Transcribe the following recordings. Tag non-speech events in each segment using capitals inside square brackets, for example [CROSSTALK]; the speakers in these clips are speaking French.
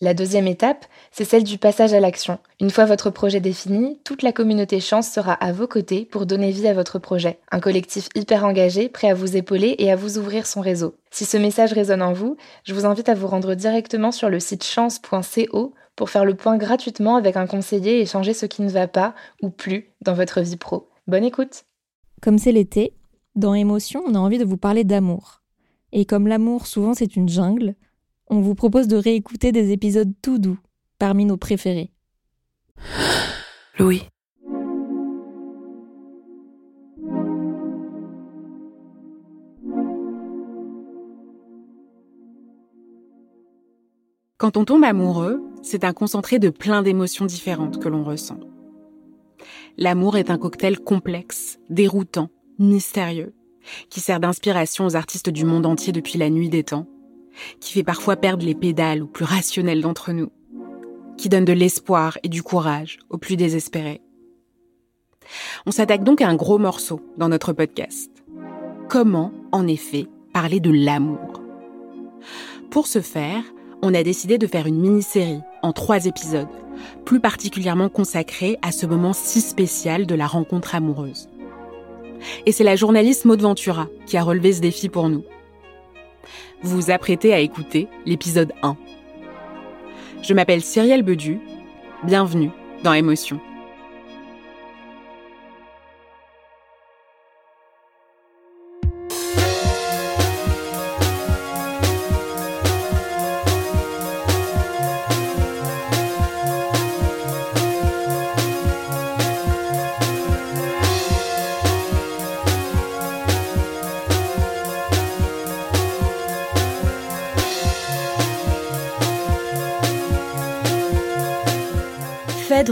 La deuxième étape, c'est celle du passage à l'action. Une fois votre projet défini, toute la communauté Chance sera à vos côtés pour donner vie à votre projet. Un collectif hyper engagé, prêt à vous épauler et à vous ouvrir son réseau. Si ce message résonne en vous, je vous invite à vous rendre directement sur le site chance.co pour faire le point gratuitement avec un conseiller et changer ce qui ne va pas ou plus dans votre vie pro. Bonne écoute Comme c'est l'été, dans Émotion, on a envie de vous parler d'amour. Et comme l'amour souvent c'est une jungle, on vous propose de réécouter des épisodes tout doux, parmi nos préférés. Louis. Quand on tombe amoureux, c'est un concentré de plein d'émotions différentes que l'on ressent. L'amour est un cocktail complexe, déroutant, mystérieux, qui sert d'inspiration aux artistes du monde entier depuis la nuit des temps qui fait parfois perdre les pédales aux plus rationnels d'entre nous, qui donne de l'espoir et du courage aux plus désespérés. On s'attaque donc à un gros morceau dans notre podcast. Comment, en effet, parler de l'amour? Pour ce faire, on a décidé de faire une mini-série en trois épisodes, plus particulièrement consacrée à ce moment si spécial de la rencontre amoureuse. Et c'est la journaliste Maud Ventura qui a relevé ce défi pour nous vous vous apprêtez à écouter l'épisode 1. Je m'appelle Cyrielle Bedu. Bienvenue dans Émotion.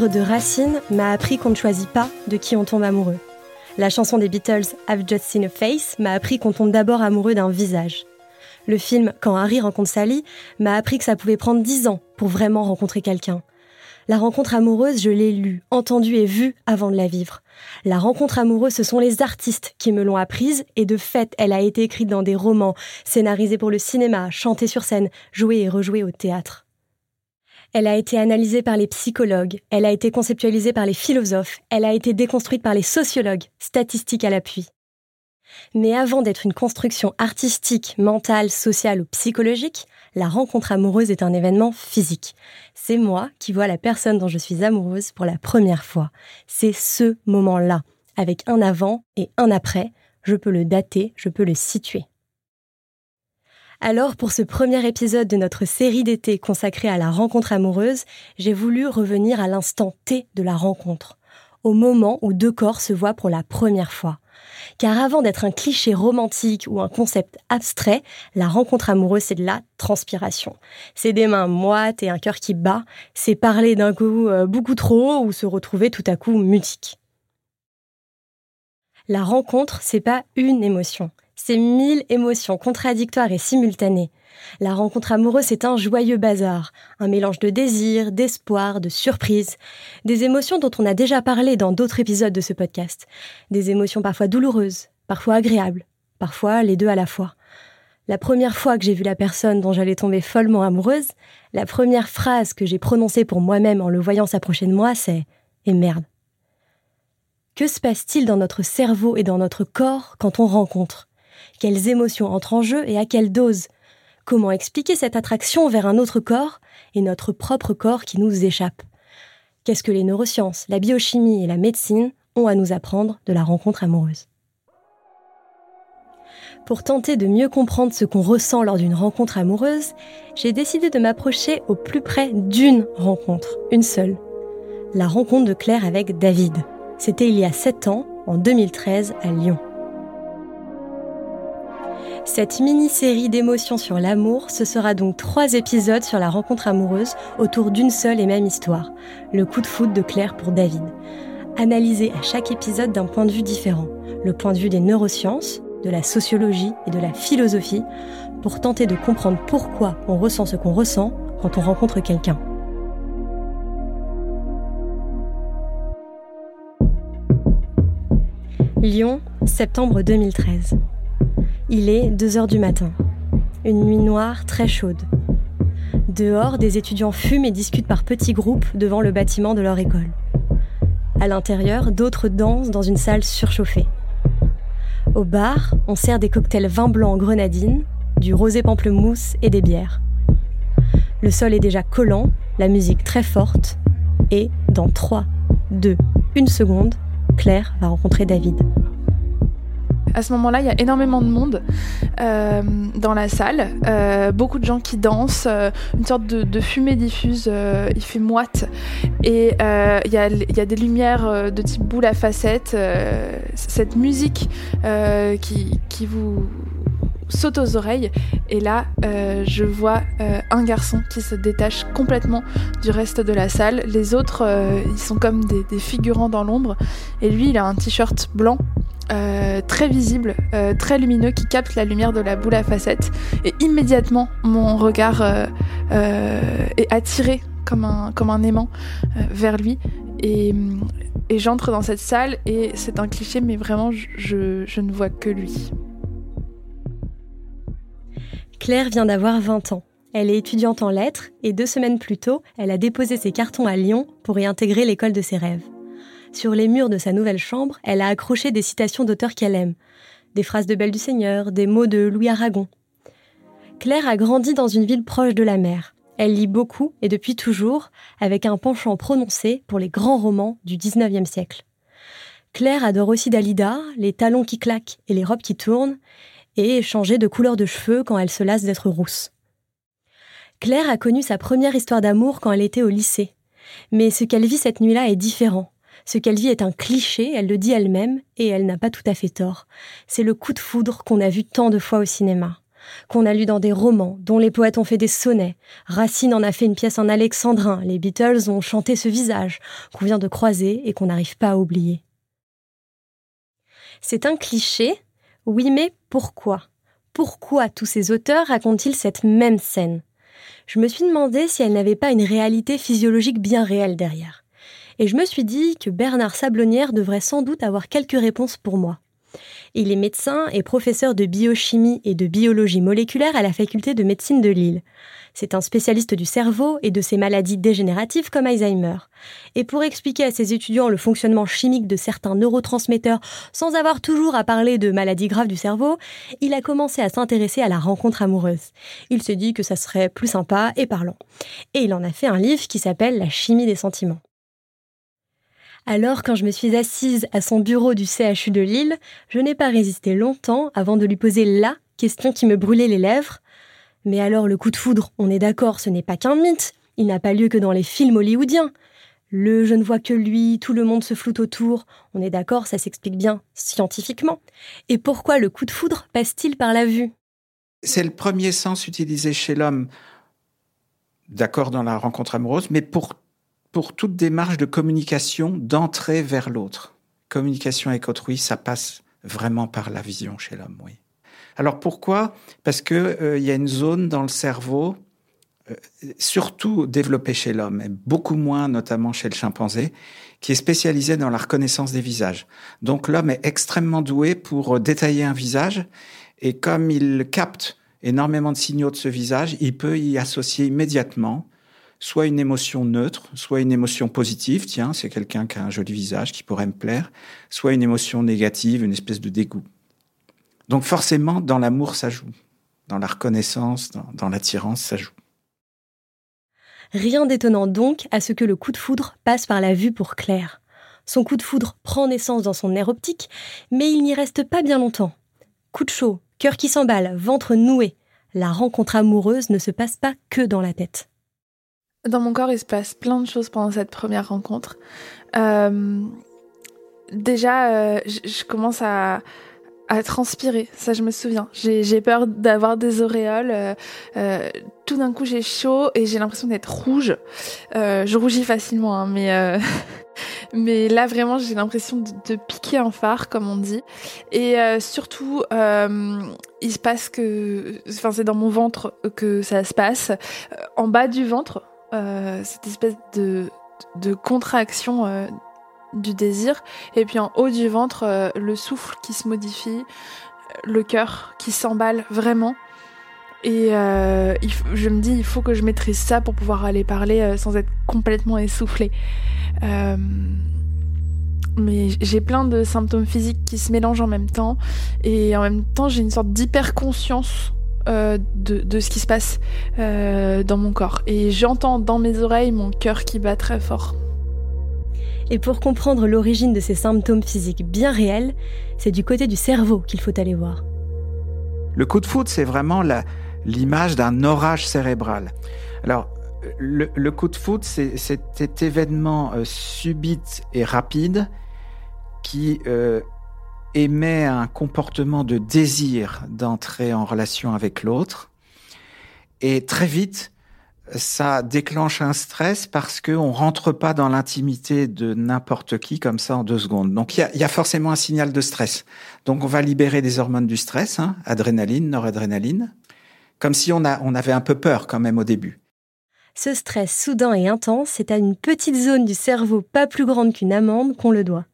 De Racine m'a appris qu'on ne choisit pas de qui on tombe amoureux. La chanson des Beatles I've Just Seen a Face m'a appris qu'on tombe d'abord amoureux d'un visage. Le film Quand Harry rencontre Sally m'a appris que ça pouvait prendre dix ans pour vraiment rencontrer quelqu'un. La rencontre amoureuse, je l'ai lue, entendue et vue avant de la vivre. La rencontre amoureuse, ce sont les artistes qui me l'ont apprise, et de fait, elle a été écrite dans des romans, scénarisée pour le cinéma, chantée sur scène, jouée et rejouée au théâtre. Elle a été analysée par les psychologues, elle a été conceptualisée par les philosophes, elle a été déconstruite par les sociologues, statistiques à l'appui. Mais avant d'être une construction artistique, mentale, sociale ou psychologique, la rencontre amoureuse est un événement physique. C'est moi qui vois la personne dont je suis amoureuse pour la première fois. C'est ce moment-là, avec un avant et un après. Je peux le dater, je peux le situer. Alors pour ce premier épisode de notre série d'été consacrée à la rencontre amoureuse, j'ai voulu revenir à l'instant T de la rencontre, au moment où deux corps se voient pour la première fois. Car avant d'être un cliché romantique ou un concept abstrait, la rencontre amoureuse, c'est de la transpiration. C'est des mains moites et un cœur qui bat, c'est parler d'un coup euh, beaucoup trop ou se retrouver tout à coup mutique. La rencontre, c'est pas une émotion, C'est mille émotions contradictoires et simultanées. La rencontre amoureuse est un joyeux bazar, un mélange de désir, d'espoir, de surprise, des émotions dont on a déjà parlé dans d'autres épisodes de ce podcast, des émotions parfois douloureuses, parfois agréables, parfois les deux à la fois. La première fois que j'ai vu la personne dont j'allais tomber follement amoureuse, la première phrase que j'ai prononcée pour moi-même en le voyant s'approcher de moi, c'est ⁇ Et merde !⁇ Que se passe-t-il dans notre cerveau et dans notre corps quand on rencontre? Quelles émotions entrent en jeu et à quelle dose? Comment expliquer cette attraction vers un autre corps et notre propre corps qui nous échappe? Qu'est-ce que les neurosciences, la biochimie et la médecine ont à nous apprendre de la rencontre amoureuse? Pour tenter de mieux comprendre ce qu'on ressent lors d'une rencontre amoureuse, j'ai décidé de m'approcher au plus près d'une rencontre, une seule. La rencontre de Claire avec David. C'était il y a 7 ans, en 2013, à Lyon. Cette mini-série d'émotions sur l'amour, ce sera donc trois épisodes sur la rencontre amoureuse autour d'une seule et même histoire, le coup de foudre de Claire pour David. Analysé à chaque épisode d'un point de vue différent, le point de vue des neurosciences, de la sociologie et de la philosophie pour tenter de comprendre pourquoi on ressent ce qu'on ressent quand on rencontre quelqu'un. Lyon, septembre 2013. Il est 2 heures du matin. Une nuit noire très chaude. Dehors, des étudiants fument et discutent par petits groupes devant le bâtiment de leur école. À l'intérieur, d'autres dansent dans une salle surchauffée. Au bar, on sert des cocktails vin blanc grenadine, du rosé pamplemousse et des bières. Le sol est déjà collant, la musique très forte, et dans 3, 2, 1 seconde, Claire va rencontrer David. À ce moment-là, il y a énormément de monde euh, dans la salle, euh, beaucoup de gens qui dansent, euh, une sorte de, fumée diffuse, il fait moite, et il y a, des lumières de type boule à facettes, cette musique qui, qui vous saute aux oreilles. Et là je vois un garçon qui se détache complètement du reste de la salle. Les autres ils sont comme des, des figurants dans l'ombre. Et lui il a un t-shirt blanc euh, très visible, euh, très lumineux, qui capte la lumière de la boule à facettes. Et immédiatement, mon regard euh, est attiré comme un, comme un aimant vers lui. Et, j'entre dans cette salle et c'est un cliché, mais vraiment, je, je ne vois que lui. Claire vient d'avoir 20 ans. Elle est étudiante en lettres et deux semaines plus tôt, elle a déposé ses cartons à Lyon pour y intégrer l'école de ses rêves. Sur les murs de sa nouvelle chambre, elle a accroché des citations d'auteurs qu'elle aime, des phrases de Belle du Seigneur, des mots de Louis Aragon. Claire a grandi dans une ville proche de la mer. Elle lit beaucoup et depuis toujours, avec un penchant prononcé pour les grands romans du XIXe siècle. Claire adore aussi Dalida, les talons qui claquent et les robes qui tournent, et changer de couleur de cheveux quand elle se lasse d'être rousse. Claire a connu sa première histoire d'amour quand elle était au lycée. Mais ce qu'elle vit cette nuit-là est différent. Ce qu'elle vit est un cliché, elle le dit elle-même, et elle n'a pas tout à fait tort. C'est le coup de foudre qu'on a vu tant de fois au cinéma, qu'on a lu dans des romans, dont les poètes ont fait des sonnets. Racine en a fait une pièce en alexandrin, les Beatles ont chanté ce visage, qu'on vient de croiser et qu'on n'arrive pas à oublier. C'est un cliché, oui, mais pourquoi? Pourquoi tous ces auteurs racontent-ils cette même scène? Je me suis demandé si elle n'avait pas une réalité physiologique bien réelle derrière et je me suis dit que Bernard Sablonnière devrait sans doute avoir quelques réponses pour moi. Il est médecin et professeur de biochimie et de biologie moléculaire à la faculté de médecine de Lille. C'est un spécialiste du cerveau et de ses maladies dégénératives comme Alzheimer. Et pour expliquer à ses étudiants le fonctionnement chimique de certains neurotransmetteurs sans avoir toujours à parler de maladies graves du cerveau, il a commencé à s'intéresser à la rencontre amoureuse. Il s'est dit que ça serait plus sympa et parlant. Et il en a fait un livre qui s'appelle La chimie des sentiments. Alors, quand je me suis assise à son bureau du CHU de Lille, je n'ai pas résisté longtemps avant de lui poser la question qui me brûlait les lèvres. Mais alors, le coup de foudre, on est d'accord, ce n'est pas qu'un mythe. Il n'a pas lieu que dans les films hollywoodiens. Le je ne vois que lui, tout le monde se floute autour. On est d'accord, ça s'explique bien scientifiquement. Et pourquoi le coup de foudre passe-t-il par la vue? C'est le premier sens utilisé chez l'homme, d'accord dans la rencontre amoureuse, mais pour pour toute démarche de communication, d'entrée vers l'autre. Communication avec autrui, ça passe vraiment par la vision chez l'homme, oui. Alors pourquoi? Parce que euh, y a une zone dans le cerveau, euh, surtout développée chez l'homme, et beaucoup moins notamment chez le chimpanzé, qui est spécialisée dans la reconnaissance des visages. Donc l'homme est extrêmement doué pour détailler un visage, et comme il capte énormément de signaux de ce visage, il peut y associer immédiatement soit une émotion neutre, soit une émotion positive, tiens, c'est quelqu'un qui a un joli visage qui pourrait me plaire, soit une émotion négative, une espèce de dégoût. Donc forcément, dans l'amour, ça joue. Dans la reconnaissance, dans, l'attirance, ça joue. Rien d'étonnant donc à ce que le coup de foudre passe par la vue pour Claire. Son coup de foudre prend naissance dans son nerf optique, mais il n'y reste pas bien longtemps. Coup de chaud, cœur qui s'emballe, ventre noué. La rencontre amoureuse ne se passe pas que dans la tête. Dans mon corps, il se passe plein de choses pendant cette première rencontre. Euh, déjà, euh, je commence à, transpirer, ça je me souviens. J'ai peur d'avoir des auréoles. Euh, tout d'un coup j'ai chaud et j'ai l'impression d'être rouge. Je rougis facilement, hein, mais [LAUGHS] mais là vraiment j'ai l'impression de, piquer un phare comme on dit. Et surtout il se passe que, enfin c'est dans mon ventre que ça se passe. En bas du ventre, cette espèce de de contraction du désir, et puis en haut du ventre, euh, le souffle qui se modifie, le cœur qui s'emballe vraiment. Et euh, je me dis, il faut que je maîtrise ça pour pouvoir aller parler euh, sans être complètement essoufflée. mais j'ai plein de symptômes physiques qui se mélangent en même temps. Et en même temps, j'ai une sorte d'hyper-conscience de, de, ce qui se passe dans mon corps. Et j'entends dans mes oreilles mon cœur qui bat très fort. Et pour comprendre l'origine de ces symptômes physiques bien réels, c'est du côté du cerveau qu'il faut aller voir. Le coup de foudre, c'est vraiment l'image d'un orage cérébral. Alors, le, coup de foudre, c'est cet événement euh, subit et rapide qui euh, émet un comportement de désir d'entrer en relation avec l'autre. Et très vite, ça déclenche un stress parce qu'on rentre pas dans l'intimité de n'importe qui comme ça en deux secondes. Donc il y a, forcément un signal de stress. Donc on va libérer des hormones du stress, hein, adrénaline, noradrénaline, comme si on, a, on avait un peu peur quand même au début. Ce stress soudain et intense, c'est à une petite zone du cerveau pas plus grande qu'une amande qu'on le doit.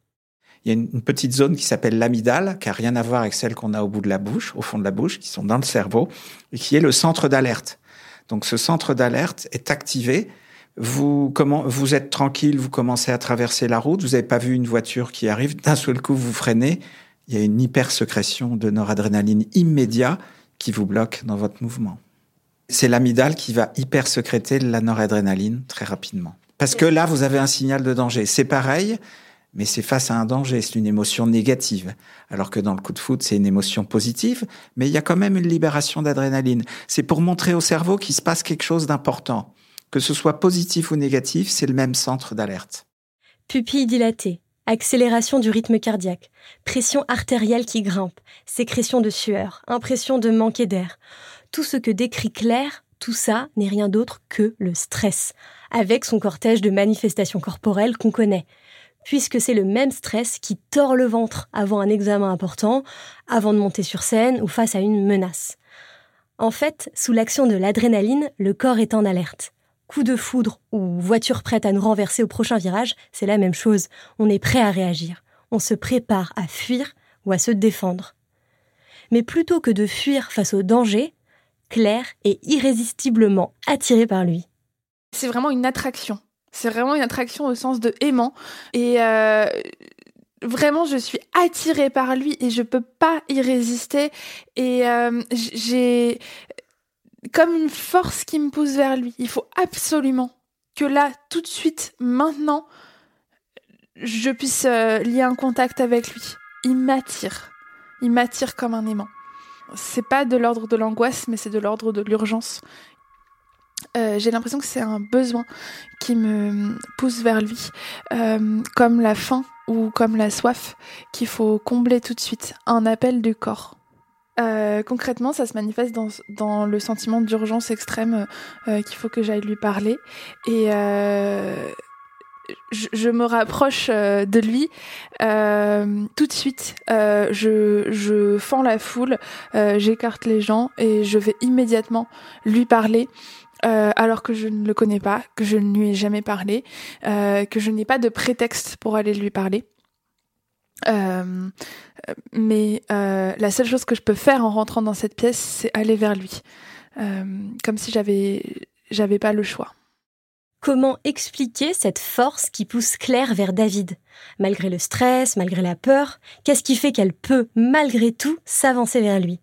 Il y a une, petite zone qui s'appelle l'amygdale, qui a rien à voir avec celle qu'on a au bout de la bouche, au fond de la bouche, qui sont dans le cerveau, et qui est le centre d'alerte. Donc ce centre d'alerte est activé. Vous, comment, vous êtes tranquille, vous commencez à traverser la route, vous n'avez pas vu une voiture qui arrive, d'un seul coup vous freinez, il y a une hypersécrétion de noradrénaline immédiat qui vous bloque dans votre mouvement. C'est l'amygdale qui va hypersécréter la noradrénaline très rapidement. Parce que là, vous avez un signal de danger. C'est pareil, mais c'est face à un danger, c'est une émotion négative. Alors que dans le coup de foot, c'est une émotion positive, mais il y a quand même une libération d'adrénaline. C'est pour montrer au cerveau qu'il se passe quelque chose d'important. Que ce soit positif ou négatif, c'est le même centre d'alerte. Pupille dilatée, accélération du rythme cardiaque, pression artérielle qui grimpe, sécrétion de sueur, impression de manquer d'air. Tout ce que décrit Claire, tout ça n'est rien d'autre que le stress, avec son cortège de manifestations corporelles qu'on connaît puisque c'est le même stress qui tord le ventre avant un examen important, avant de monter sur scène ou face à une menace. En fait, sous l'action de l'adrénaline, le corps est en alerte. Coup de foudre ou voiture prête à nous renverser au prochain virage, c'est la même chose. On est prêt à réagir. On se prépare à fuir ou à se défendre. Mais plutôt que de fuir face au danger, Claire est irrésistiblement attirée par lui. C'est vraiment une attraction. C'est vraiment une attraction au sens de aimant. Et euh, vraiment, je suis attirée par lui et je peux pas y résister. Et euh, j'ai comme une force qui me pousse vers lui. Il faut absolument que là, tout de suite, maintenant, je puisse euh, lier un contact avec lui. Il m'attire. Il m'attire comme un aimant. C'est pas de l'ordre de l'angoisse, mais c'est de l'ordre de l'urgence. Euh, j'ai l'impression que c'est un besoin qui me pousse vers lui, euh, comme la faim ou comme la soif qu'il faut combler tout de suite, un appel du corps. Euh, concrètement, ça se manifeste dans, dans le sentiment d'urgence extrême qu'il faut que j'aille lui parler. Et je, me rapproche de lui tout de suite. je, je fends la foule, j'écarte les gens et je vais immédiatement lui parler. alors que je ne le connais pas, que je ne lui ai jamais parlé, que je n'ai pas de prétexte pour aller lui parler. Euh, mais euh, la seule chose que je peux faire en rentrant dans cette pièce, c'est aller vers lui, euh, comme si j'avais j'avais pas le choix. Comment expliquer cette force qui pousse Claire vers David? Malgré le stress, malgré la peur, qu'est-ce qui fait qu'elle peut, malgré tout, s'avancer vers lui?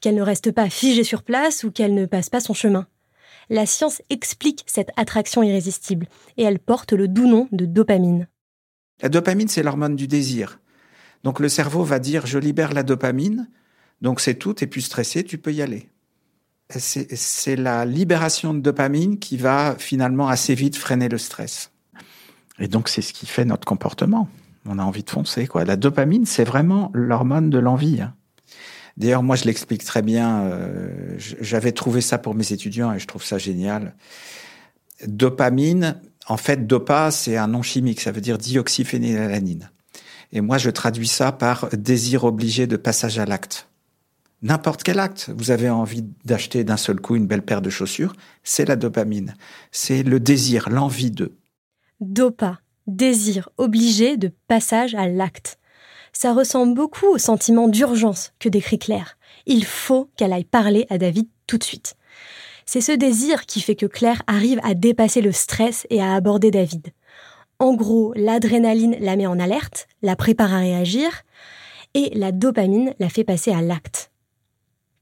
Qu'elle ne reste pas figée sur place ou qu'elle ne passe pas son chemin? La science explique cette attraction irrésistible, et elle porte le doux nom de dopamine. La dopamine, c'est l'hormone du désir. Donc le cerveau va dire je libère la dopamine, donc c'est tout, t'es plus stressé, tu peux y aller. C'est la libération de dopamine qui va finalement assez vite freiner le stress. Et donc c'est ce qui fait notre comportement. On a envie de foncer, quoi. La dopamine, c'est vraiment l'hormone de l'envie. Hein. D'ailleurs, moi, je l'explique très bien. Euh, J'avais trouvé ça pour mes étudiants et je trouve ça génial. Dopamine, en fait, dopa, c'est un nom chimique. Ça veut dire dioxyphénylalanine. Et moi, je traduis ça par désir obligé de passage à l'acte. N'importe quel acte, vous avez envie d'acheter d'un seul coup une belle paire de chaussures, c'est la dopamine. C'est le désir, l'envie de. Dopa, désir obligé de passage à l'acte. Ça ressemble beaucoup au sentiment d'urgence que décrit Claire. Il faut qu'elle aille parler à David tout de suite. C'est ce désir qui fait que Claire arrive à dépasser le stress et à aborder David. En gros, l'adrénaline la met en alerte, la prépare à réagir, et la dopamine la fait passer à l'acte.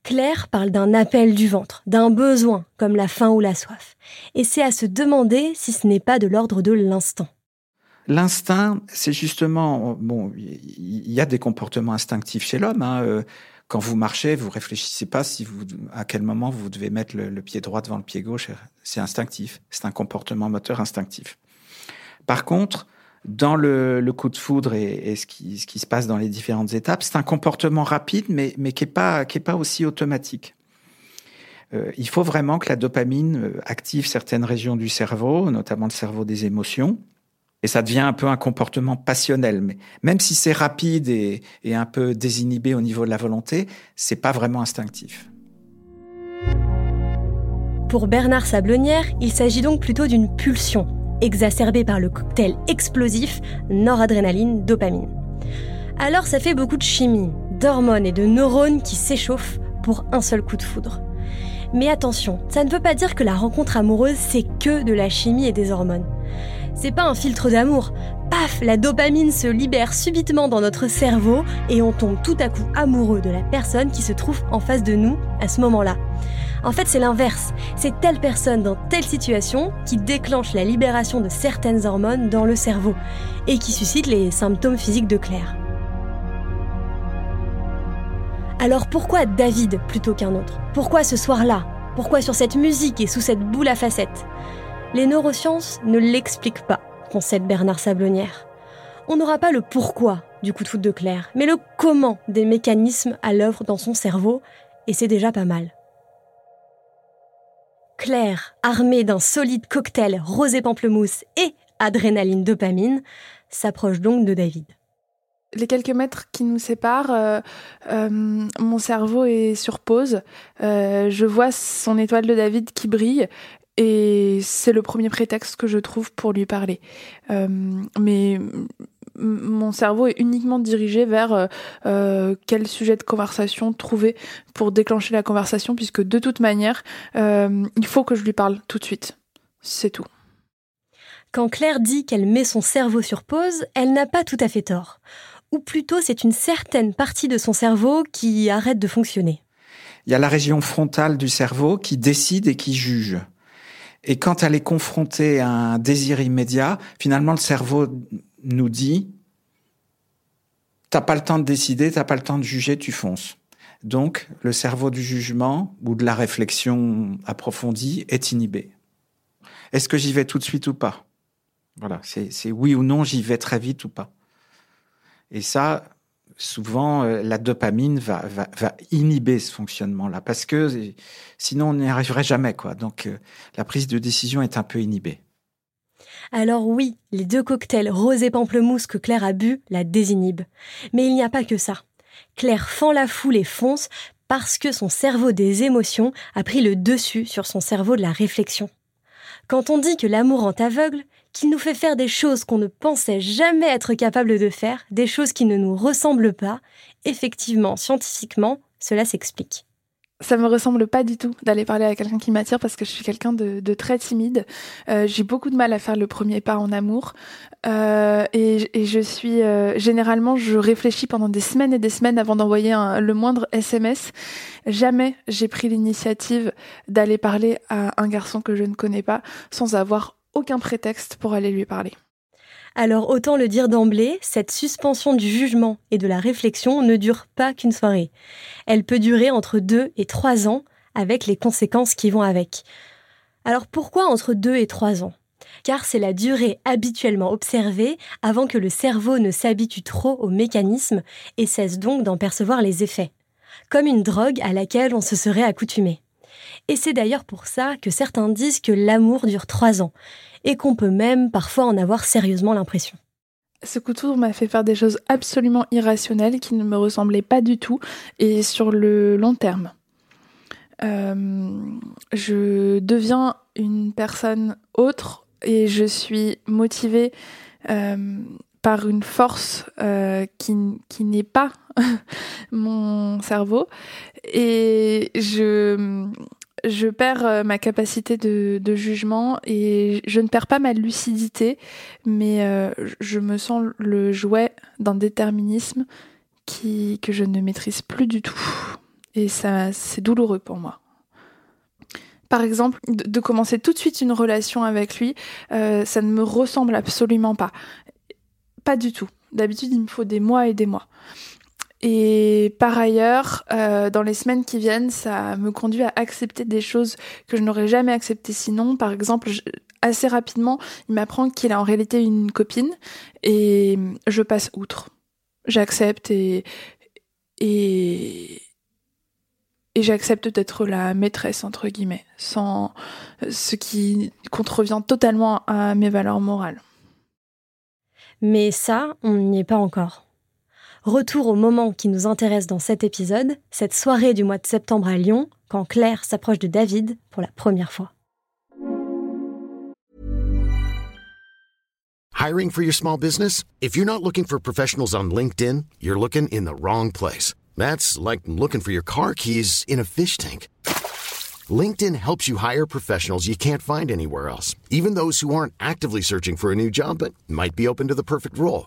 Claire parle d'un appel du ventre, d'un besoin, comme la faim ou la soif. Et c'est à se demander si ce n'est pas de l'ordre de l'instinct. L'instinct, c'est justement, bon, il y a des comportements instinctifs chez l'homme. Hein, euh, quand vous marchez, vous réfléchissez pas si vous, à quel moment vous devez mettre le pied droit devant le pied gauche. C'est instinctif. C'est un comportement moteur instinctif. Par contre, dans le, coup de foudre et, ce, qui, se passe dans les différentes étapes, c'est un comportement rapide, mais, qui n'est pas, aussi automatique. Euh, il faut vraiment que la dopamine euh, active certaines régions du cerveau, notamment le cerveau des émotions, et ça devient un peu un comportement passionnel. Mais même si c'est rapide et, et, un peu désinhibé au niveau de la volonté, c'est pas vraiment instinctif. Pour Bernard Sablonnière, il s'agit donc plutôt d'une pulsion, exacerbé par le cocktail explosif noradrénaline-dopamine. Alors ça fait beaucoup de chimie, d'hormones et de neurones qui s'échauffent pour un seul coup de foudre. Mais attention, ça ne veut pas dire que la rencontre amoureuse c'est que de la chimie et des hormones. C'est pas un filtre d'amour. Paf, la dopamine se libère subitement dans notre cerveau et on tombe tout à coup amoureux de la personne qui se trouve en face de nous à ce moment-là. En fait, c'est l'inverse. C'est telle personne dans telle situation qui déclenche la libération de certaines hormones dans le cerveau et qui suscite les symptômes physiques de Claire. Alors pourquoi David plutôt qu'un autre? Pourquoi ce soir-là? Pourquoi sur cette musique et sous cette boule à facettes? Les neurosciences ne l'expliquent pas, concède Bernard Sablonnière. On n'aura pas le pourquoi du coup de foot de Claire, mais le comment des mécanismes à l'œuvre dans son cerveau, et c'est déjà pas mal. Claire, armée d'un solide cocktail rosé pamplemousse et adrénaline dopamine, s'approche donc de David. Les quelques mètres qui nous séparent, euh, euh, mon cerveau est sur pause. Euh, je vois son étoile de David qui brille et c'est le premier prétexte que je trouve pour lui parler. mais mon cerveau est uniquement dirigé vers euh, euh, quel sujet de conversation trouver pour déclencher la conversation, puisque de toute manière, euh, il faut que je lui parle tout de suite. C'est tout. Quand Claire dit qu'elle met son cerveau sur pause, elle n'a pas tout à fait tort. Ou plutôt, c'est une certaine partie de son cerveau qui arrête de fonctionner. Il y a la région frontale du cerveau qui décide et qui juge. Et quand elle est confrontée à un désir immédiat, finalement, le cerveau nous dit t'as pas le temps de décider, t'as pas le temps de juger, tu fonces. Donc, le cerveau du jugement ou de la réflexion approfondie est inhibé. Est-ce que j'y vais tout de suite ou pas? Voilà, c'est oui ou non, j'y vais très vite ou pas. Et ça, souvent, euh, la dopamine va, va, inhiber ce fonctionnement-là, parce que sinon, on n'y arriverait jamais. quoi. Donc, euh, la prise de décision est un peu inhibée. Alors oui, les deux cocktails rose et pamplemousse que Claire a bu la désinhibent. Mais il n'y a pas que ça. Claire fend la foule et fonce parce que son cerveau des émotions a pris le dessus sur son cerveau de la réflexion. Quand on dit que l'amour rend aveugle, qu'il nous fait faire des choses qu'on ne pensait jamais être capable de faire, des choses qui ne nous ressemblent pas, effectivement, scientifiquement, cela s'explique ça me ressemble pas du tout d'aller parler à quelqu'un qui m'attire parce que je suis quelqu'un de, très timide. Euh, j'ai beaucoup de mal à faire le premier pas en amour euh, et, je suis euh, généralement je réfléchis pendant des semaines et des semaines avant d'envoyer le moindre SMS. Jamais j'ai pris l'initiative d'aller parler à un garçon que je ne connais pas sans avoir aucun prétexte pour aller lui parler. Alors autant le dire d'emblée, cette suspension du jugement et de la réflexion ne dure pas qu'une soirée. Elle peut durer entre deux et trois ans, avec les conséquences qui vont avec. Alors pourquoi entre deux et trois ans? Car c'est la durée habituellement observée avant que le cerveau ne s'habitue trop au mécanisme et cesse donc d'en percevoir les effets, comme une drogue à laquelle on se serait accoutumé. Et c'est d'ailleurs pour ça que certains disent que l'amour dure trois ans, et qu'on peut même parfois en avoir sérieusement l'impression. Ce foudre m'a fait faire des choses absolument irrationnelles qui ne me ressemblaient pas du tout et sur le long terme. Euh, je deviens une personne autre et je suis motivée euh, par une force euh, qui, qui n'est pas [LAUGHS] mon cerveau et je je perds euh, ma capacité de, jugement et je ne perds pas ma lucidité, mais euh, je me sens le jouet d'un déterminisme que je ne maîtrise plus du tout. Et ça, c'est douloureux pour moi. Par exemple, de, commencer tout de suite une relation avec lui, euh, ça ne me ressemble absolument pas. Pas du tout. D'habitude, il me faut des mois et des mois. Et par ailleurs, euh, dans les semaines qui viennent, ça me conduit à accepter des choses que je n'aurais jamais acceptées sinon. Par exemple, assez rapidement, il m'apprend qu'il a en réalité une copine et je passe outre. J'accepte et, et, et j'accepte d'être la maîtresse entre guillemets, sans ce qui contrevient totalement à mes valeurs morales. Mais ça, on n'y est pas encore. Retour au moment qui nous intéresse dans cet épisode, cette soirée du mois de septembre à Lyon, quand Claire s'approche de David pour la première fois. Hiring for your small business? If you're not looking for professionals on LinkedIn, you're looking in the wrong place. That's like looking for your car keys in a fish tank. LinkedIn helps you hire professionals you can't find anywhere else, even those who aren't actively searching for a new job but might be open to the perfect role.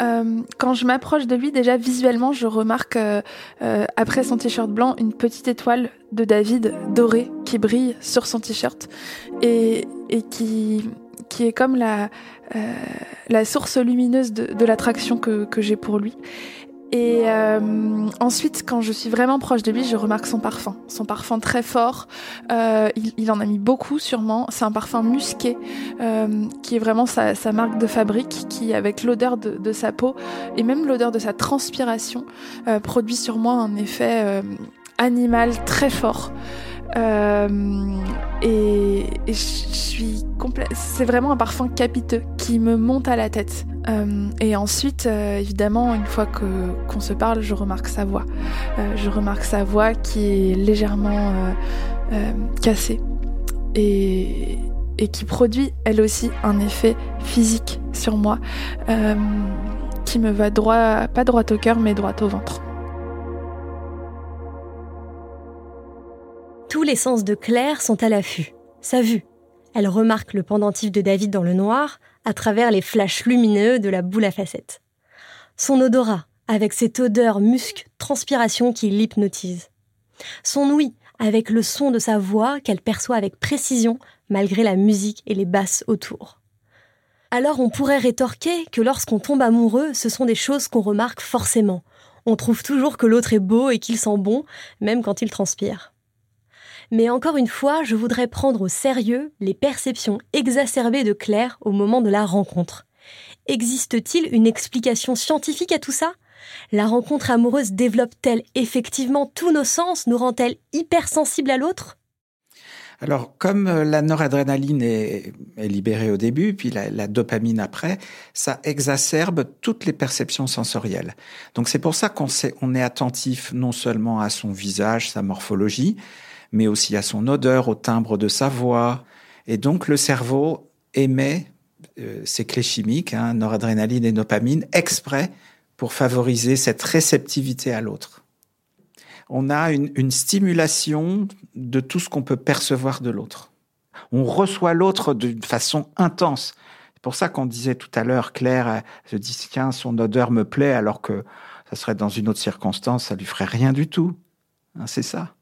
Euh, quand je m'approche de lui, déjà visuellement, je remarque euh, euh, après son t-shirt blanc une petite étoile de David dorée qui brille sur son t-shirt et, qui, est comme la, source lumineuse de, l'attraction que j'ai pour lui. Et euh, ensuite, quand je suis vraiment proche de lui, je remarque son parfum. Son parfum très fort. Euh, il, en a mis beaucoup sûrement. C'est un parfum musqué euh, qui est vraiment sa, marque de fabrique, qui avec l'odeur de, sa peau et même l'odeur de sa transpiration produit sur moi un effet animal très fort. Euh, et, je suis. C'est vraiment un parfum capiteux qui me monte à la tête. Euh, et ensuite, euh, évidemment, une fois qu'on se parle, je remarque sa voix. Je remarque sa voix qui est légèrement cassée et, et qui produit elle aussi un effet physique sur moi qui me va droit, pas droit au cœur, mais droit au ventre. Tous les sens de Claire sont à l'affût. Sa vue. Elle remarque le pendentif de David dans le noir à travers les flashs lumineux de la boule à facettes. Son odorat, avec cette odeur musc, transpiration qui l'hypnotise. Son ouïe, avec le son de sa voix qu'elle perçoit avec précision malgré la musique et les basses autour. Alors on pourrait rétorquer que lorsqu'on tombe amoureux, ce sont des choses qu'on remarque forcément. On trouve toujours que l'autre est beau et qu'il sent bon, même quand il transpire. Mais encore une fois, je voudrais prendre au sérieux les perceptions exacerbées de Claire au moment de la rencontre. Existe-t-il une explication scientifique à tout ça? La rencontre amoureuse développe-t-elle effectivement tous nos sens, nous rend-elle hypersensibles à l'autre? Alors, comme euh, la noradrénaline est, libérée au début, puis la, dopamine après, ça exacerbe toutes les perceptions sensorielles. Donc, c'est pour ça qu'on on est attentif non seulement à son visage, sa morphologie, mais aussi à son odeur, au timbre de sa voix. Et donc, le cerveau émet euh, ces clés chimiques, hein, noradrénaline et dopamine, exprès pour favoriser cette réceptivité à l'autre on a une, stimulation de tout ce qu'on peut percevoir de l'autre. On reçoit l'autre d'une façon intense. C'est pour ça qu'on disait tout à l'heure, Claire se dit, tiens, son odeur me plaît, alors que ça serait dans une autre circonstance, ça lui ferait rien du tout. Hein, c'est ça.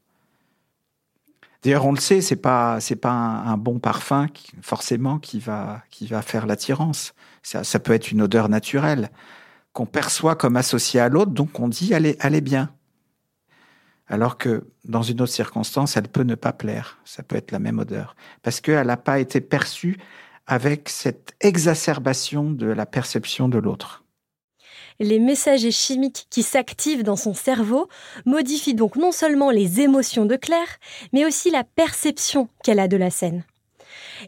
D'ailleurs, on le sait, c'est pas c'est pas un, bon parfum forcément qui va qui va faire l'attirance. Ça, ça peut être une odeur naturelle qu'on perçoit comme associée à l'autre, donc on dit elle est bien alors que dans une autre circonstance, elle peut ne pas plaire. Ça peut être la même odeur. Parce qu'elle n'a pas été perçue avec cette exacerbation de la perception de l'autre. Les messagers chimiques qui s'activent dans son cerveau modifient donc non seulement les émotions de Claire, mais aussi la perception qu'elle a de la scène.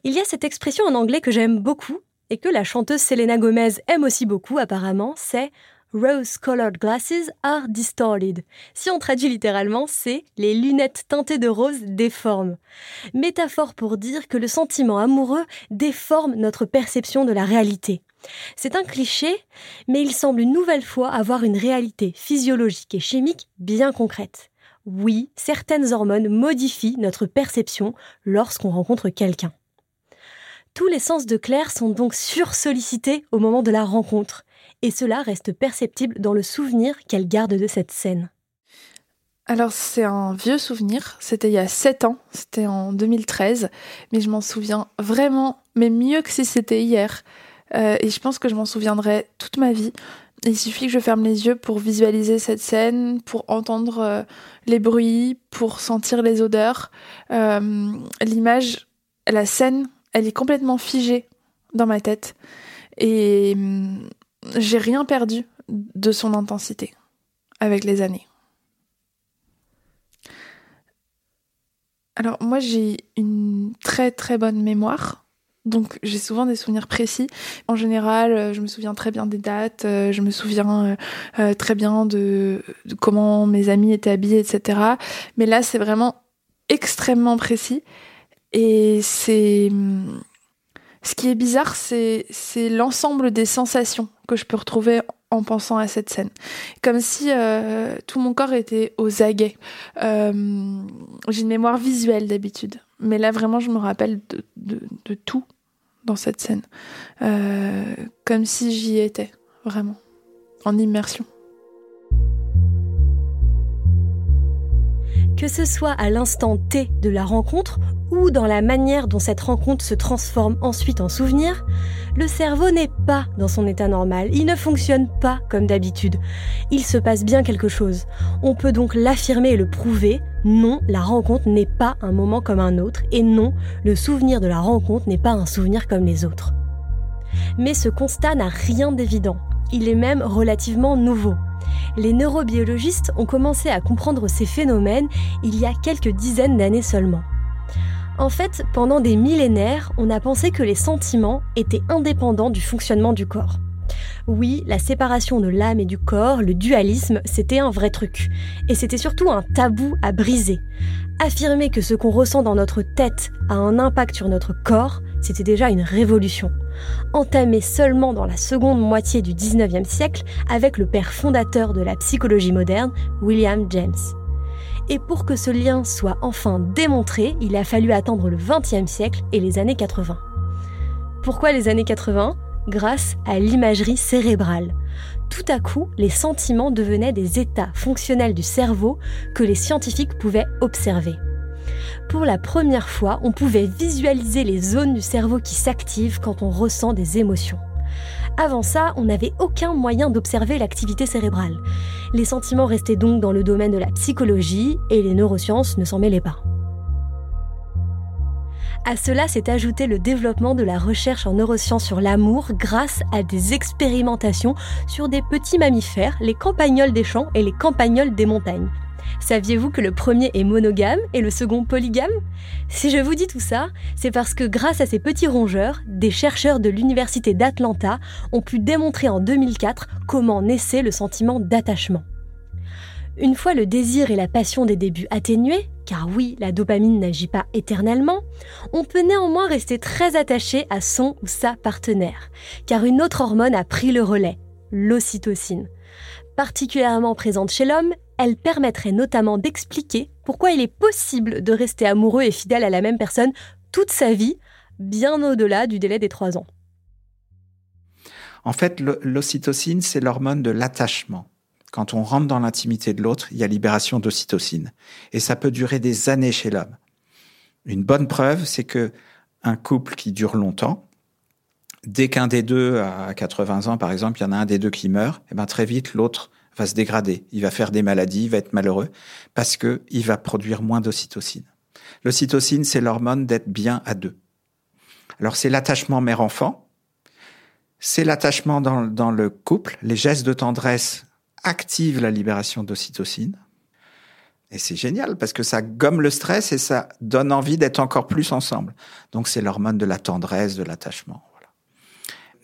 Il y a cette expression en anglais que j'aime beaucoup et que la chanteuse Selena Gomez aime aussi beaucoup apparemment, c'est Rose-colored glasses are distorted. Si on traduit littéralement, c'est les lunettes teintées de rose déforment. Métaphore pour dire que le sentiment amoureux déforme notre perception de la réalité. C'est un cliché, mais il semble une nouvelle fois avoir une réalité physiologique et chimique bien concrète. Oui, certaines hormones modifient notre perception lorsqu'on rencontre quelqu'un. Tous les sens de Claire sont donc sursollicités au moment de la rencontre et cela reste perceptible dans le souvenir qu'elle garde de cette scène. Alors c'est un vieux souvenir, c'était il y a 7 ans, c'était en 2013, mais je m'en souviens vraiment, mais mieux que si c'était hier. Euh, et je pense que je m'en souviendrai toute ma vie. Il suffit que je ferme les yeux pour visualiser cette scène, pour entendre euh, les bruits, pour sentir les odeurs. Euh, l'image, la scène, elle est complètement figée dans ma tête. Et hum, j'ai rien perdu de son intensité avec les années. Alors moi j'ai une très très bonne mémoire, donc j'ai souvent des souvenirs précis. En général, euh, je me souviens très bien des dates, euh, je me souviens euh, très bien de, comment mes amis étaient habillés, etc. Mais là c'est vraiment extrêmement précis et c'est ce qui est bizarre, c'est l'ensemble des sensations que je peux retrouver en pensant à cette scène. Comme si tout mon corps était aux aguets. J'ai une mémoire visuelle d'habitude. Mais là, vraiment, je me rappelle de, tout dans cette scène. Euh, comme si j'y étais, vraiment. En immersion. Que ce soit à l'instant T de la rencontre ou dans la manière dont cette rencontre se transforme ensuite en souvenir, le cerveau n'est pas dans son état normal, il ne fonctionne pas comme d'habitude. Il se passe bien quelque chose. On peut donc l'affirmer et le prouver. Non, la rencontre n'est pas un moment comme un autre, et non, le souvenir de la rencontre n'est pas un souvenir comme les autres. Mais ce constat n'a rien d'évident. Il est même relativement nouveau. Les neurobiologistes ont commencé à comprendre ces phénomènes il y a quelques dizaines d'années seulement. En fait, pendant des millénaires, on a pensé que les sentiments étaient indépendants du fonctionnement du corps. Oui, la séparation de l'âme et du corps, le dualisme, c'était un vrai truc. Et c'était surtout un tabou à briser. Affirmer que ce qu'on ressent dans notre tête a un impact sur notre corps, c'était déjà une révolution. Entamée seulement dans la seconde moitié du 19e siècle avec le père fondateur de la psychologie moderne, William James. Et pour que ce lien soit enfin démontré, il a fallu attendre le XXe siècle et les années 80. Pourquoi les années 80 Grâce à l'imagerie cérébrale. Tout à coup, les sentiments devenaient des états fonctionnels du cerveau que les scientifiques pouvaient observer. Pour la première fois, on pouvait visualiser les zones du cerveau qui s'activent quand on ressent des émotions. Avant ça, on n'avait aucun moyen d'observer l'activité cérébrale. Les sentiments restaient donc dans le domaine de la psychologie et les neurosciences ne s'en mêlaient pas. À cela s'est ajouté le développement de la recherche en neurosciences sur l'amour grâce à des expérimentations sur des petits mammifères, les campagnols des champs et les campagnols des montagnes. Saviez-vous que le premier est monogame et le second polygame? Si je vous dis tout ça, c'est parce que grâce à ces petits rongeurs, des chercheurs de l'Université d'Atlanta ont pu démontrer en 2004 comment naissait le sentiment d'attachement. Une fois le désir et la passion des débuts atténués, car oui, la dopamine n'agit pas éternellement, on peut néanmoins rester très attaché à son ou sa partenaire, car une autre hormone a pris le relais, l'ocytocine. Particulièrement présente chez l'homme, elle permettrait notamment d'expliquer pourquoi il est possible de rester amoureux et fidèle à la même personne toute sa vie, bien au-delà du délai des trois ans. En fait, l'ocytocine, c'est l'hormone de l'attachement. Quand on rentre dans l'intimité de l'autre, il y a libération d'ocytocine. Et ça peut durer des années chez l'homme. Une bonne preuve, c'est que un couple qui dure longtemps, dès qu'un des deux a 80 ans, par exemple, il y en a un des deux qui meurt, et eh ben très vite l'autre va se dégrader, il va faire des maladies, il va être malheureux parce que il va produire moins d'ocytocine. L'ocytocine, c'est l'hormone d'être bien à deux. Alors c'est l'attachement mère-enfant, c'est l'attachement dans, dans le couple, les gestes de tendresse active la libération d'ocytocine. Et c'est génial parce que ça gomme le stress et ça donne envie d'être encore plus ensemble. Donc c'est l'hormone de la tendresse, de l'attachement.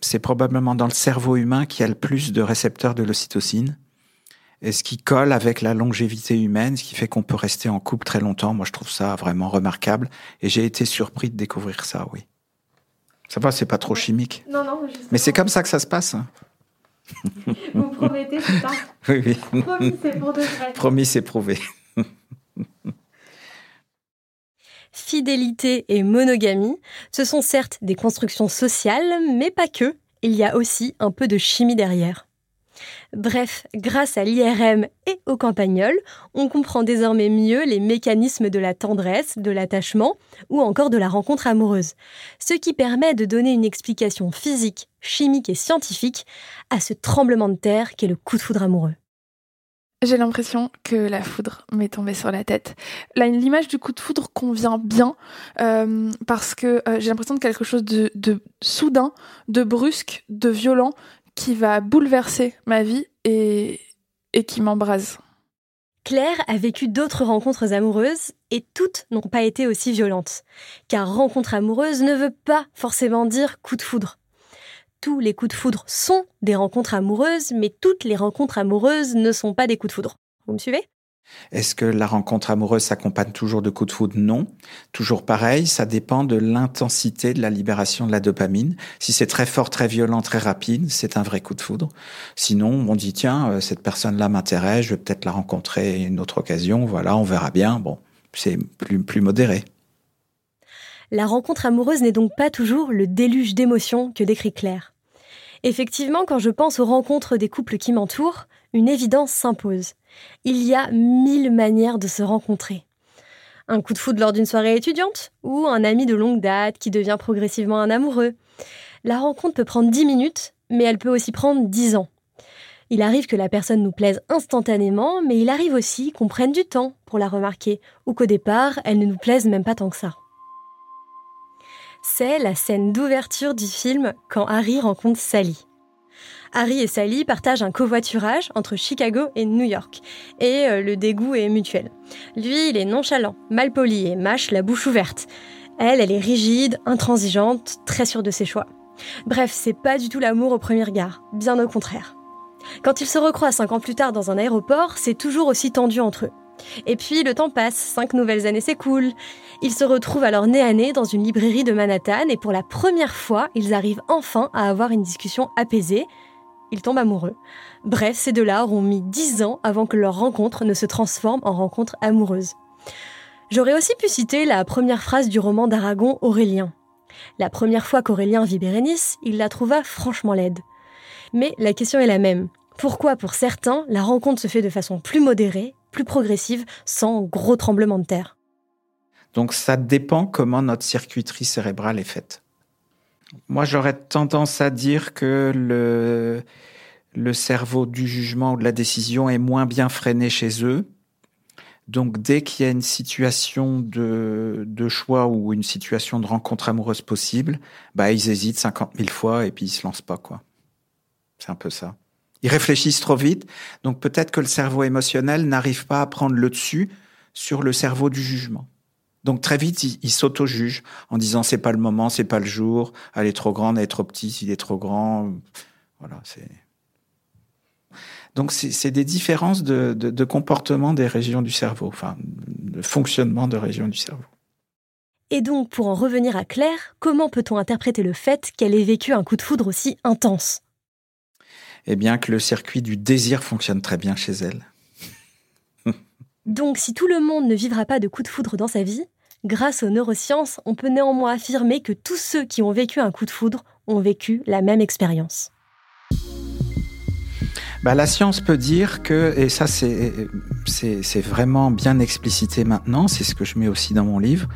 C'est probablement dans le cerveau humain qu'il y a le plus de récepteurs de l'ocytocine. Et ce qui colle avec la longévité humaine, ce qui fait qu'on peut rester en couple très longtemps. Moi, je trouve ça vraiment remarquable. Et j'ai été surpris de découvrir ça, oui. Ça va, c'est pas trop chimique. Non, non, Mais c'est comme ça que ça se passe. Hein. [LAUGHS] Vous promettez, c'est ça [LAUGHS] Oui, oui. Promis, c'est pour de vrai. Promis, c'est prouvé. [LAUGHS] Fidélité et monogamie, ce sont certes des constructions sociales, mais pas que. Il y a aussi un peu de chimie derrière. Bref, grâce à l'IRM et au campagnol, on comprend désormais mieux les mécanismes de la tendresse, de l'attachement ou encore de la rencontre amoureuse, ce qui permet de donner une explication physique, chimique et scientifique à ce tremblement de terre qu'est le coup de foudre amoureux. J'ai l'impression que la foudre m'est tombée sur la tête. L'image du coup de foudre convient bien euh, parce que euh, j'ai l'impression de quelque chose de soudain, de brusque, de violent qui va bouleverser ma vie et, et qui m'embrase. Claire a vécu d'autres rencontres amoureuses et toutes n'ont pas été aussi violentes. Car rencontre amoureuse ne veut pas forcément dire coup de foudre. Tous les coups de foudre sont des rencontres amoureuses, mais toutes les rencontres amoureuses ne sont pas des coups de foudre. Vous me suivez? Est-ce que la rencontre amoureuse s'accompagne toujours de coups de foudre? Non. Toujours pareil, ça dépend de l'intensité de la libération de la dopamine. Si c'est très fort, très violent, très rapide, c'est un vrai coup de foudre. Sinon, on dit tiens, euh, cette personne-là m'intéresse, je vais peut-être la rencontrer une autre occasion, voilà, on verra bien. Bon, c'est plus, plus modéré. La rencontre amoureuse n'est donc pas toujours le déluge d'émotions que décrit Claire. Effectivement, quand je pense aux rencontres des couples qui m'entourent, une évidence s'impose. Il y a mille manières de se rencontrer. Un coup de foudre lors d'une soirée étudiante ou un ami de longue date qui devient progressivement un amoureux. La rencontre peut prendre dix minutes, mais elle peut aussi prendre dix ans. Il arrive que la personne nous plaise instantanément, mais il arrive aussi qu'on prenne du temps pour la remarquer, ou qu'au départ, elle ne nous plaise même pas tant que ça. C'est la scène d'ouverture du film quand Harry rencontre Sally. Harry et Sally partagent un covoiturage entre Chicago et New York, et euh, le dégoût est mutuel. Lui, il est nonchalant, malpoli et mâche la bouche ouverte. Elle, elle est rigide, intransigeante, très sûre de ses choix. Bref, c'est pas du tout l'amour au premier regard, bien au contraire. Quand ils se recroisent cinq ans plus tard dans un aéroport, c'est toujours aussi tendu entre eux. Et puis le temps passe, cinq nouvelles années s'écoulent. Ils se retrouvent alors nez à nez dans une librairie de Manhattan et pour la première fois, ils arrivent enfin à avoir une discussion apaisée, ils tombent amoureux. Bref, ces deux-là auront mis dix ans avant que leur rencontre ne se transforme en rencontre amoureuse. J'aurais aussi pu citer la première phrase du roman d'Aragon Aurélien. La première fois qu'Aurélien vit Bérénice, il la trouva franchement laide. Mais la question est la même. Pourquoi, pour certains, la rencontre se fait de façon plus modérée, plus progressive, sans gros tremblements de terre? Donc ça dépend comment notre circuiterie cérébrale est faite. Moi, j'aurais tendance à dire que le, le cerveau du jugement ou de la décision est moins bien freiné chez eux. Donc dès qu'il y a une situation de, de choix ou une situation de rencontre amoureuse possible, bah ils hésitent 50 000 fois et puis ils se lancent pas quoi. C'est un peu ça. Ils réfléchissent trop vite, donc peut-être que le cerveau émotionnel n'arrive pas à prendre le dessus sur le cerveau du jugement. Donc très vite, ils s'auto-jugent en disant c'est pas le moment, c'est pas le jour, elle est trop grande, elle est trop petite, il est trop grand. Voilà, c'est. Donc c'est des différences de, de, comportement des régions du cerveau, enfin de fonctionnement de régions du cerveau. Et donc, pour en revenir à Claire, comment peut-on interpréter le fait qu'elle ait vécu un coup de foudre aussi intense? Eh bien, que le circuit du désir fonctionne très bien chez elle. [LAUGHS] donc, si tout le monde ne vivra pas de coup de foudre dans sa vie, grâce aux neurosciences, on peut néanmoins affirmer que tous ceux qui ont vécu un coup de foudre ont vécu la même expérience. Bah, la science peut dire que, et ça c'est, c'est, vraiment bien explicité maintenant, c'est ce que je mets aussi dans mon livre,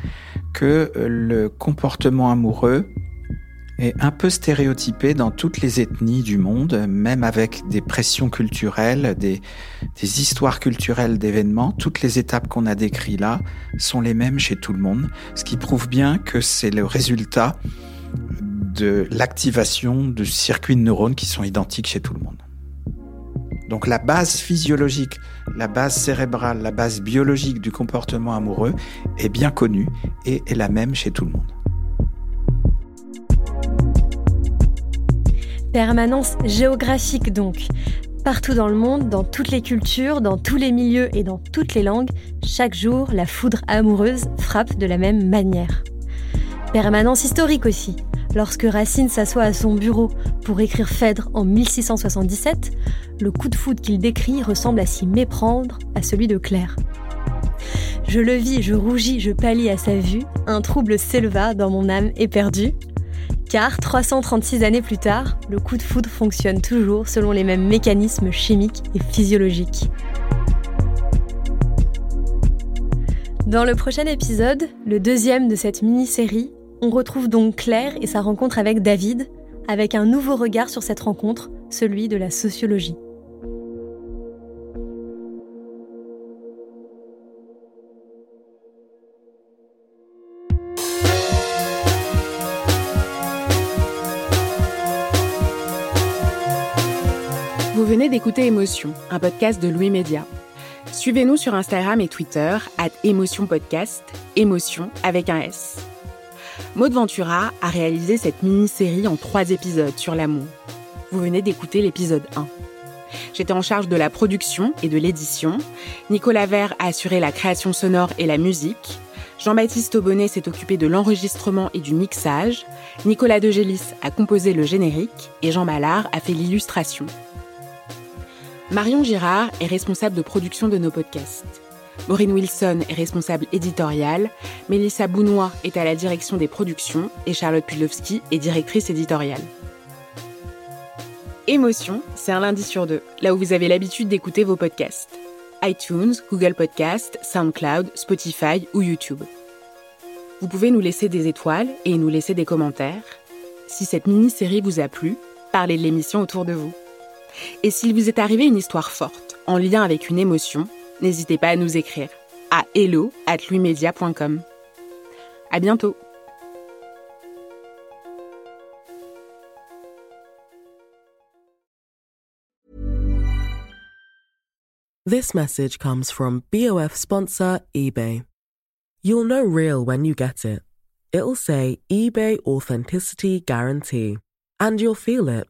que le comportement amoureux est un peu stéréotypé dans toutes les ethnies du monde, même avec des pressions culturelles, des, des histoires culturelles d'événements. Toutes les étapes qu'on a décrites là sont les mêmes chez tout le monde, ce qui prouve bien que c'est le résultat de l'activation de circuits de neurones qui sont identiques chez tout le monde. Donc la base physiologique, la base cérébrale, la base biologique du comportement amoureux est bien connue et est la même chez tout le monde. Permanence géographique donc. Partout dans le monde, dans toutes les cultures, dans tous les milieux et dans toutes les langues, chaque jour, la foudre amoureuse frappe de la même manière. Permanence historique aussi. Lorsque Racine s'assoit à son bureau pour écrire Phèdre en 1677, le coup de foudre qu'il décrit ressemble à s'y méprendre à celui de Claire. Je le vis, je rougis, je pâlis à sa vue, un trouble s'éleva dans mon âme éperdue. Car 336 années plus tard, le coup de foudre fonctionne toujours selon les mêmes mécanismes chimiques et physiologiques. Dans le prochain épisode, le deuxième de cette mini-série, on retrouve donc Claire et sa rencontre avec David, avec un nouveau regard sur cette rencontre, celui de la sociologie. D'écouter Émotion, un podcast de Louis Média. Suivez-nous sur Instagram et Twitter, at Émotion Podcast, Émotion avec un S. Maud Ventura a réalisé cette mini-série en trois épisodes sur l'amour. Vous venez d'écouter l'épisode 1. J'étais en charge de la production et de l'édition. Nicolas Vert a assuré la création sonore et la musique. Jean-Baptiste Aubonnet s'est occupé de l'enregistrement et du mixage. Nicolas Degélis a composé le générique et Jean Ballard a fait l'illustration. Marion Girard est responsable de production de nos podcasts. Maureen Wilson est responsable éditoriale, Mélissa Bounois est à la direction des productions et Charlotte Pudlowski est directrice éditoriale. Émotion, c'est un lundi sur deux, là où vous avez l'habitude d'écouter vos podcasts. iTunes, Google Podcast, SoundCloud, Spotify ou YouTube. Vous pouvez nous laisser des étoiles et nous laisser des commentaires. Si cette mini-série vous a plu, parlez de l'émission autour de vous. Et s'il vous est arrivé une histoire forte, en lien avec une émotion, n'hésitez pas à nous écrire à hello at À bientôt! This message comes from BOF sponsor eBay. You'll know real when you get it. It'll say eBay Authenticity Guarantee. And you'll feel it.